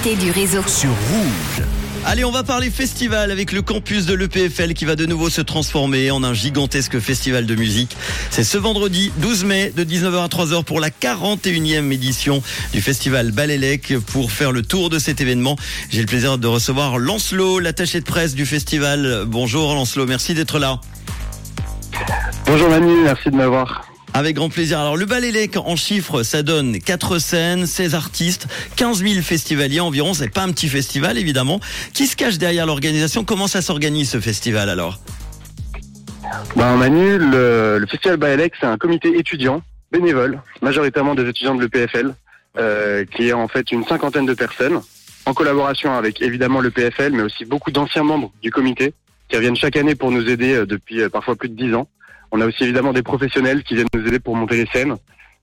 l'invité du réseau. sur Rouge. Allez, on va parler festival avec le campus de l'EPFL qui va de nouveau se transformer en un gigantesque festival de musique. C'est ce vendredi 12 mai de 19h à 3h pour la 41e édition du festival Balélec. Pour faire le tour de cet événement, j'ai le plaisir de recevoir Lancelot, l'attaché de presse du festival. Bonjour Lancelot, merci d'être là. Bonjour Manu, merci de m'avoir. Avec grand plaisir. Alors le Balélec en chiffres, ça donne 4 scènes, 16 artistes, 15 000 festivaliers environ. C'est pas un petit festival évidemment. Qui se cache derrière l'organisation? Comment ça s'organise ce festival alors? Ben Manu, le, le Festival Baelec, c'est un comité étudiant, bénévole, majoritairement des étudiants de l'EPFL, euh, qui est en fait une cinquantaine de personnes, en collaboration avec évidemment l'EPFL, mais aussi beaucoup d'anciens membres du comité, qui reviennent chaque année pour nous aider euh, depuis euh, parfois plus de 10 ans. On a aussi évidemment des professionnels qui viennent nous aider pour monter les scènes.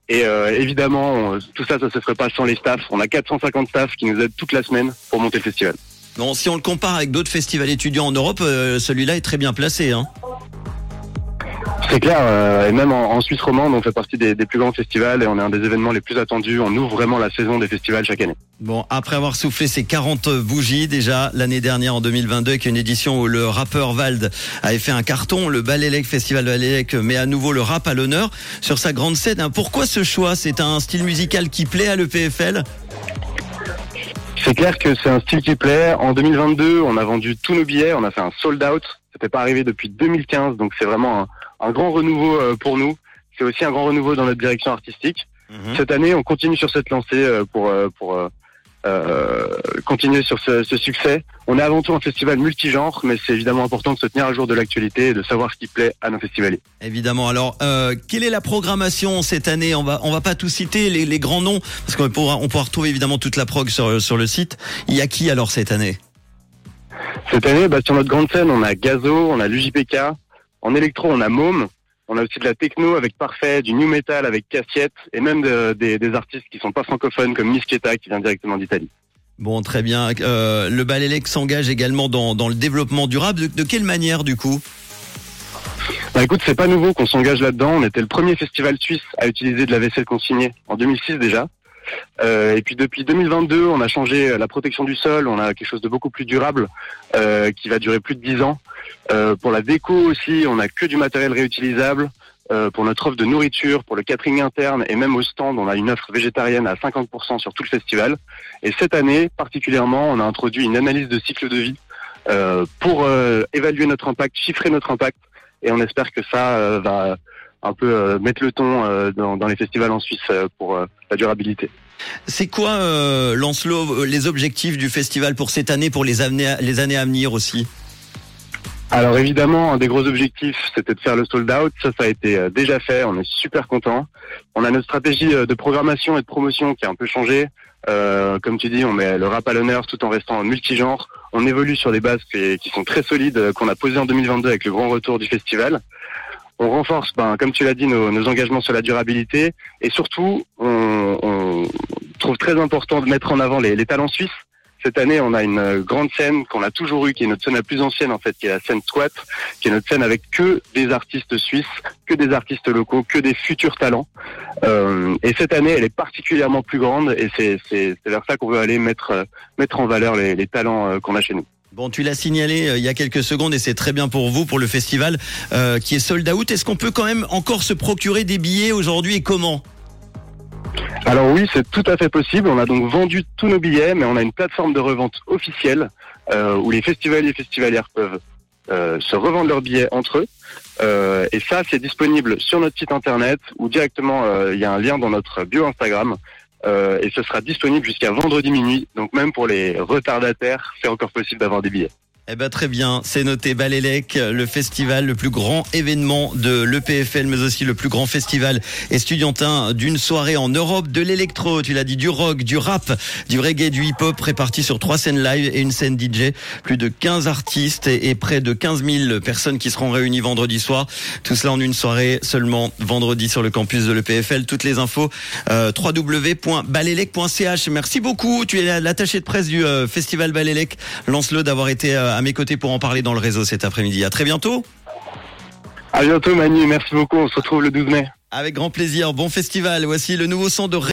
Et euh, évidemment, tout ça, ça se ferait pas sans les staffs. On a 450 staffs qui nous aident toute la semaine pour monter le festival. Non, si on le compare avec d'autres festivals étudiants en Europe, euh, celui-là est très bien placé. Hein. C'est clair, euh, et même en, Suisse romande, on fait partie des, plus grands festivals et on est un des événements les plus attendus. On ouvre vraiment la saison des festivals chaque année. Bon, après avoir soufflé ses 40 bougies déjà l'année dernière en 2022, avec une édition où le rappeur Vald avait fait un carton, le Balélec Festival Balélec met à nouveau le rap à l'honneur sur sa grande scène. hein. Pourquoi ce choix? C'est un style musical qui plaît à l'EPFL C'est clair que c'est un style qui plaît. En 2022, on a vendu tous nos billets, on a fait un sold out. C'était pas arrivé depuis 2015, donc c'est vraiment un, un grand renouveau euh, pour nous. C'est aussi un grand renouveau dans notre direction artistique. Mhm. Cette année, on continue sur cette lancée euh, pour euh, pour euh, continuer sur ce, ce succès. On est avant tout un festival multigenre, mais c'est évidemment important de se tenir à jour de l'actualité et de savoir ce qui plaît à nos festivaliers. Évidemment. Alors, euh, quelle est la programmation cette année? On va on va pas tout citer les, les grands noms parce qu'on pourra on pourra retrouver évidemment toute la prog sur sur le site. Il y a qui alors cette année? Cette année, bah, sur notre grande scène, on a Gazo, on a l'UJPK. En électro, on a Môme. On a aussi de la techno avec Parfait, du new metal avec Cassiette, et même de- des, des artistes qui sont pas francophones comme Mischeta qui vient directement d'Italie. Bon, très bien. Euh, le Balélec s'engage également dans dans le développement durable. De, de quelle manière du coup? Bah écoute, c'est pas nouveau qu'on s'engage là-dedans. On était le premier festival suisse à utiliser de la vaisselle consignée en 2006 déjà. Euh, et puis depuis 2022, on a changé la protection du sol. On a quelque chose de beaucoup plus durable euh, qui va durer plus de 10 ans. Euh, pour la déco aussi, on a que du matériel réutilisable. Euh, pour notre offre de nourriture, pour le catering interne et même au stand, on a une offre végétarienne à 50% sur tout le festival. Et cette année, particulièrement, on a introduit une analyse de cycle de vie euh, pour euh, évaluer notre impact, chiffrer notre impact et on espère que ça euh, va un peu euh, mettre le ton euh, dans, dans les festivals en Suisse euh, pour euh, la durabilité. C'est quoi, euh, Lancelot, les objectifs du festival pour cette année, pour les années, les années à venir aussi? Alors évidemment, un des gros objectifs, c'était de faire le sold out. Ça, ça a été déjà fait. On est super content. On a notre stratégie de programmation et de promotion qui a un peu changé. Euh, comme tu dis, on met le rap à l'honneur tout en restant multigenre. On évolue sur des bases qui, qui sont très solides qu'on a posées en 2022 avec le grand retour du festival. On renforce, ben, comme tu l'as dit, nos, engagements sur la durabilité et surtout, on, trouve très important de mettre en avant les, talents suisses. Cette année, on a une grande scène qu'on a toujours eue, qui est notre scène la plus ancienne en fait, qui est la scène Squat, qui est notre scène avec que des artistes suisses, que des artistes locaux, que des futurs talents. Euh, et cette année, elle est particulièrement plus grande et c'est vers ça qu'on veut aller mettre mettre en valeur les, les talents euh, qu'on a chez nous. Bon, tu l'as signalé euh, il y a quelques secondes et c'est très bien pour vous, pour le festival euh, qui est sold out. Est-ce qu'on peut quand même encore se procurer des billets aujourd'hui et comment? Alors oui, c'est tout à fait possible. On a donc vendu tous nos billets, mais on a une plateforme de revente officielle euh, où les festivaliers et festivalières peuvent se revendre leurs billets entre eux. Et ça, c'est disponible sur notre site internet ou directement, il y a un lien dans notre bio Instagram. Euh, et ce sera disponible jusqu'à vendredi minuit. Donc même pour les retardataires, c'est encore possible d'avoir des billets. Eh ben très bien, c'est noté Balélec, le festival, le plus grand événement de l'EPFL, mais aussi le plus grand festival estudiantin d'une soirée en Europe, de l'électro, tu l'as dit, du rock, du rap, du reggae, du hip-hop, répartis sur trois scènes live et une scène DJ. Plus de 15 artistes et, près de 15 000 personnes qui seront réunies vendredi soir. Tout cela en une soirée seulement vendredi sur le campus de l'EPFL. Toutes les infos, euh, www.balélec.ch. Merci beaucoup, tu es l'attaché de presse du euh, festival Balélec. Lance-le d'avoir été euh, à mes côtés pour en parler dans le réseau cet après-midi. À très bientôt. À bientôt Manu, merci beaucoup. On se retrouve le 12 mai. Avec grand plaisir. Bon festival. Voici le nouveau son de